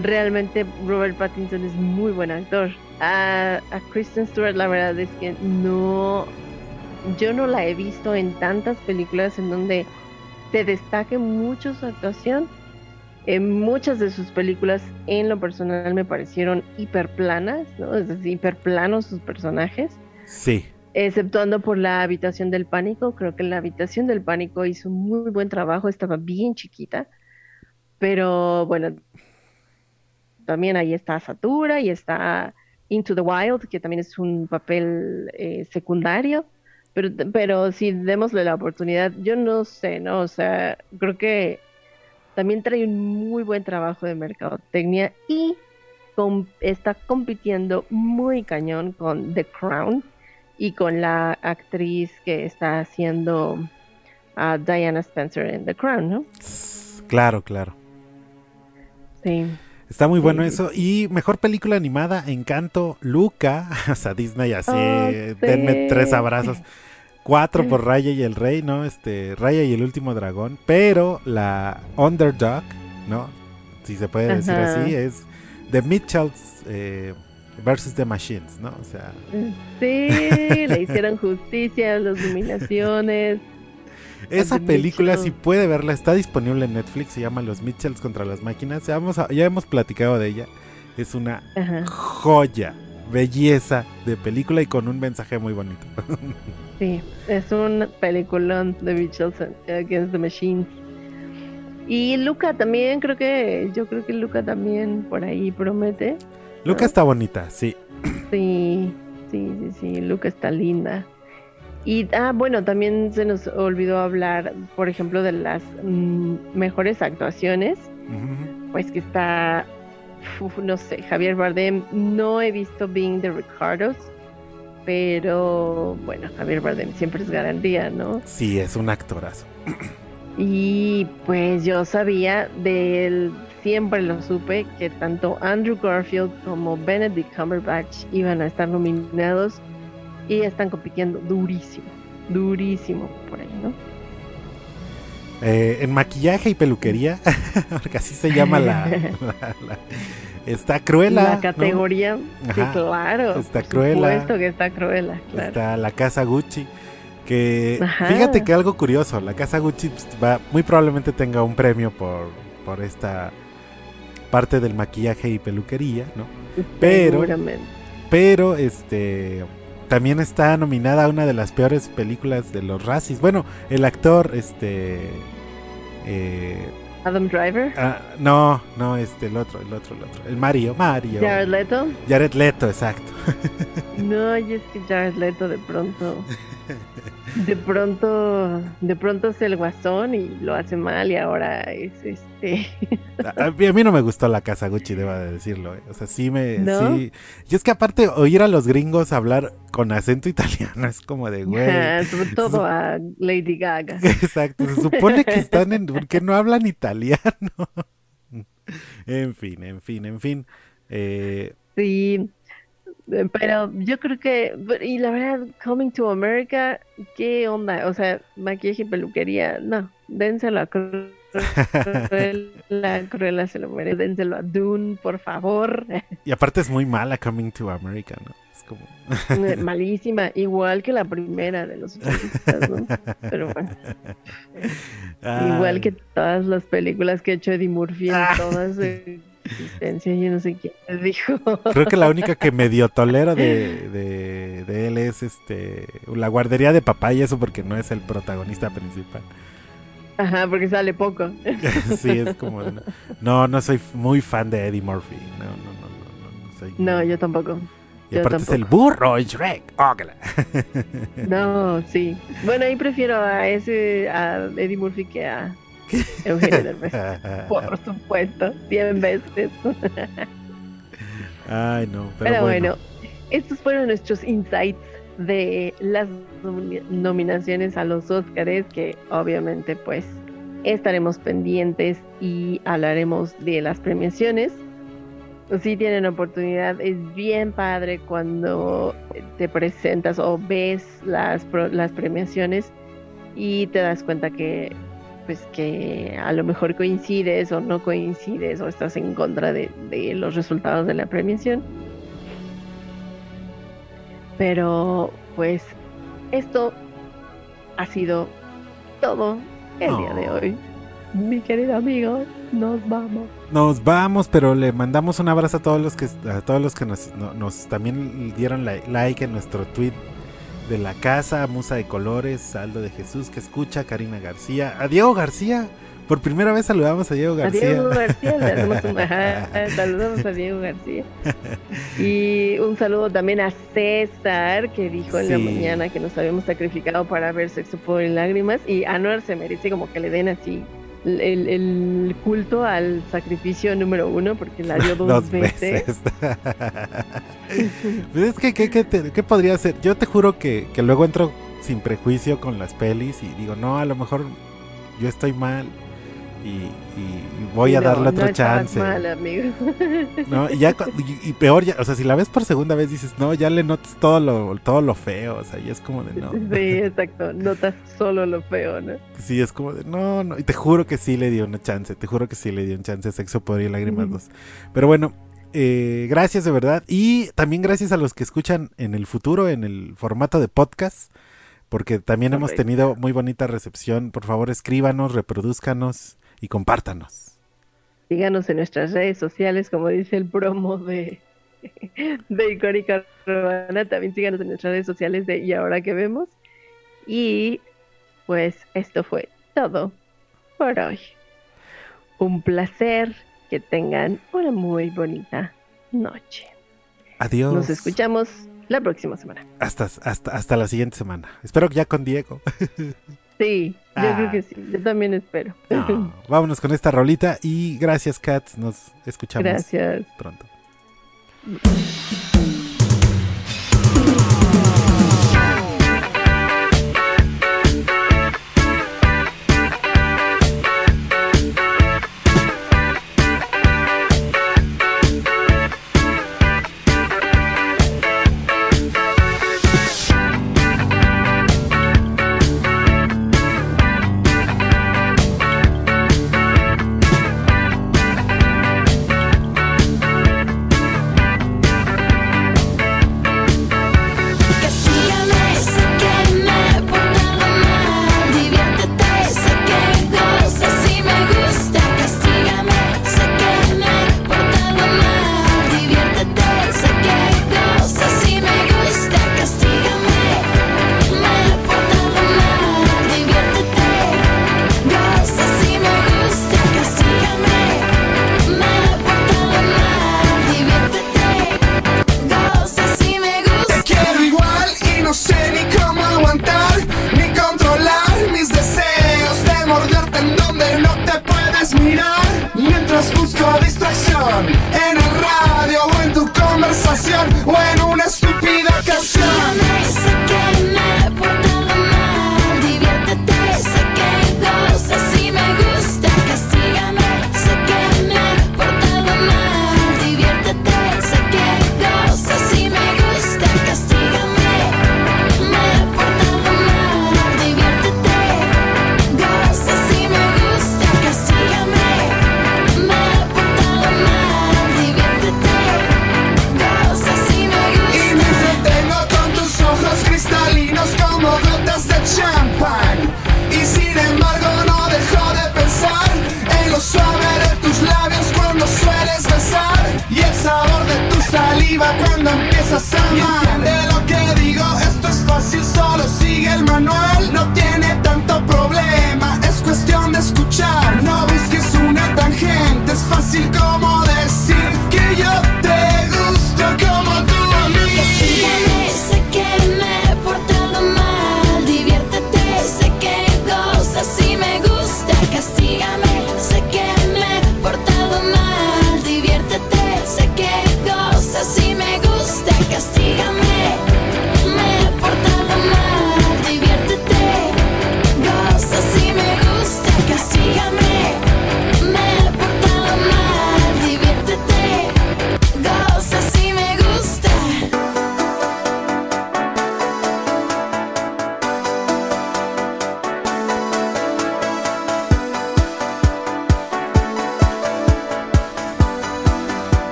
realmente Robert Pattinson es muy buen actor. A, a Kristen Stewart, la verdad es que no. Yo no la he visto en tantas películas en donde se destaque mucho su actuación. Muchas de sus películas, en lo personal, me parecieron hiperplanas, ¿no? Es decir, hiperplanos sus personajes, Sí. exceptuando por la habitación del pánico. Creo que la habitación del pánico hizo un muy buen trabajo, estaba bien chiquita, pero bueno, también ahí está Satura y está Into the Wild, que también es un papel eh, secundario. Pero, pero sí, démosle la oportunidad. Yo no sé, ¿no? O sea, creo que también trae un muy buen trabajo de mercadotecnia y com- está compitiendo muy cañón con The Crown y con la actriz que está haciendo a Diana Spencer en The Crown, ¿no? Claro, claro. Sí. Está muy bueno eso. Y mejor película animada, Encanto, Luca. O sea, Disney así, Oh, denme tres abrazos. Cuatro por Raya y el Rey, ¿no? Este, Raya y el último dragón. Pero la Underdog, ¿no? Si se puede decir Ajá. así, es The Mitchells eh, versus The Machines, ¿no? O sea, Sí, le hicieron justicia las nominaciones. esa película, Mitchell. si puede verla, está disponible en Netflix. Se llama Los Mitchells contra las máquinas. Ya hemos, ya hemos platicado de ella. Es una Ajá. joya, belleza de película y con un mensaje muy bonito. Sí, es un peliculón de Mitchells Against the Machines. Y Luca también, creo que, yo creo que Luca también por ahí promete. Luca está bonita, sí. Sí, sí, sí, sí, Luca está linda. Y, ah, bueno, también se nos olvidó hablar, por ejemplo, de las mm, mejores actuaciones. Pues que está, uf, no sé, Javier Bardem. No he visto Being the Ricardos, pero bueno, Javier Bardem siempre es garantía, ¿no? Sí, es un actorazo. Y pues yo sabía del, siempre lo supe, que tanto Andrew Garfield como Benedict Cumberbatch iban a estar nominados y están compitiendo durísimo, durísimo por ahí, ¿no? Eh, en maquillaje y peluquería, porque así se llama la... la- la- está Cruella. La ¿no? categoría, sí, claro. está por Cruella. supuesto que está Cruella, claro. Está la casa Gucci. Que Ajá. fíjate que algo curioso, la casa Gucci pues, va, muy probablemente tenga un premio por, por esta parte del maquillaje y peluquería, ¿no? pero- Seguramente. Pero este también está nominada a una de las peores películas de los racis. Bueno, el actor, este eh, Adam Driver, ah, no, no, este, el otro, el otro, el otro, el Mario, Mario. Jared Leto. Jared Leto, exacto. No, y es que Jared Leto de pronto, de pronto, de pronto es el guasón y lo hace mal y ahora es este. A, a mí, no me gustó la casa Gucci, debo de decirlo. eh. O sea, sí me. ¿No? Sí. Y es que aparte, oír a los gringos hablar con acento italiano es como de, güey. Sobre todo a Lady Gaga. Exacto, se supone que están en. porque no hablan italiano? en fin, en fin, en fin. Eh, Sí, Pero yo creo que, y la verdad, Coming to America, ¿qué onda? O sea, maquillaje y peluquería, no, dénselo a Cruella, Cruella se lo merece, dénselo a Dune, por favor. Y aparte es muy mala Coming to America, ¿no? Es como... Malísima, igual que la primera de los ¿no? Pero bueno. Igual que todas las películas que ha hecho Eddie Murphy en Ah. toda su existencia, yo no sé quién dijo. Creo que la única que medio tolero de, de, de él es este la guardería de papá y eso porque no es el protagonista principal. Ajá, porque sale poco. sí, es como... No, no soy muy fan de Eddie Murphy. No, no, no, no, no, no soy... No, yo tampoco. y aparte es el burro en Shrek. Ógala. No, sí. Bueno, ahí prefiero a ese, a Eddie Murphy que a Eugenio Derbez. Por supuesto, 100 veces. Ay, no, pero, Pero, bueno. bueno, estos fueron nuestros insights de las nomi- nominaciones a los Óscares, que obviamente pues estaremos pendientes y hablaremos de las premiaciones. Si tienen oportunidad, es bien padre cuando te presentas o ves las, las premiaciones y te das cuenta que pues que a lo mejor coincides o no coincides o estás en contra de, de los resultados de la premiación. Pero pues esto ha sido todo el día de hoy. Mi querido amigo, nos vamos. Nos vamos, pero le mandamos un abrazo a todos los que a todos los que nos, no- nos también dieron la- like en nuestro tweet de la casa, Musa de Colores, Aldo de Jesús que escucha, Karina García, a Diego García. Por primera vez saludamos a Diego A García. Diego García, le hacemos un ajá, saludamos a Diego García. Y un saludo también a César, que dijo en la mañana que nos habíamos sacrificado para ver Sexo, y Lágrimas. Y Anuar se merece como que le den así el, el culto al sacrificio número uno, porque la dio dos, Dos veces. veces. Pues es que, ¿qué, qué te- qué podría ser? Yo te juro que, que luego entro sin prejuicio con las pelis y digo, no, a lo mejor yo estoy mal y, y- y voy a No, darle otro no chance. mal, amigo. No, y, ya, y, peor, ya, o sea, si la ves por segunda vez dices, no, ya le notas todo lo, todo lo feo, o sea, y es como de no. Sí, exacto. Notas solo lo feo, ¿no? Sí, es como de no, no. Y te juro que sí le dio una chance, te juro que sí le dio un chance a Sexo, Poder y Lágrimas. 2. Pero bueno, eh, gracias de verdad. Y también gracias a los que escuchan en el futuro, en el formato de podcast, porque también hemos tenido muy bonita recepción. Por favor, escríbanos, reproduzcanos y compártanos. Síganos en nuestras redes sociales, como dice el promo de, de Icónica Urbana. También síganos en nuestras redes sociales de Y Ahora que Vemos. Y pues esto fue todo por hoy. Un placer. Que tengan una muy bonita noche. Adiós. Nos escuchamos la próxima semana. Hasta, hasta, hasta la siguiente semana. Espero que ya con Diego. Sí, yo Ah. creo que sí. Yo también espero. No, vámonos con esta rolita y gracias, Cats. Nos escuchamos Gracias. pronto.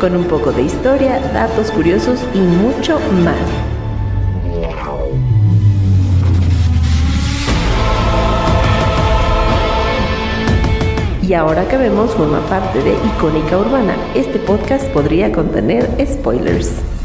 con un poco de historia, datos curiosos y mucho más. Y ahora que vemos forma parte de Icónica Urbana, este podcast podría contener spoilers.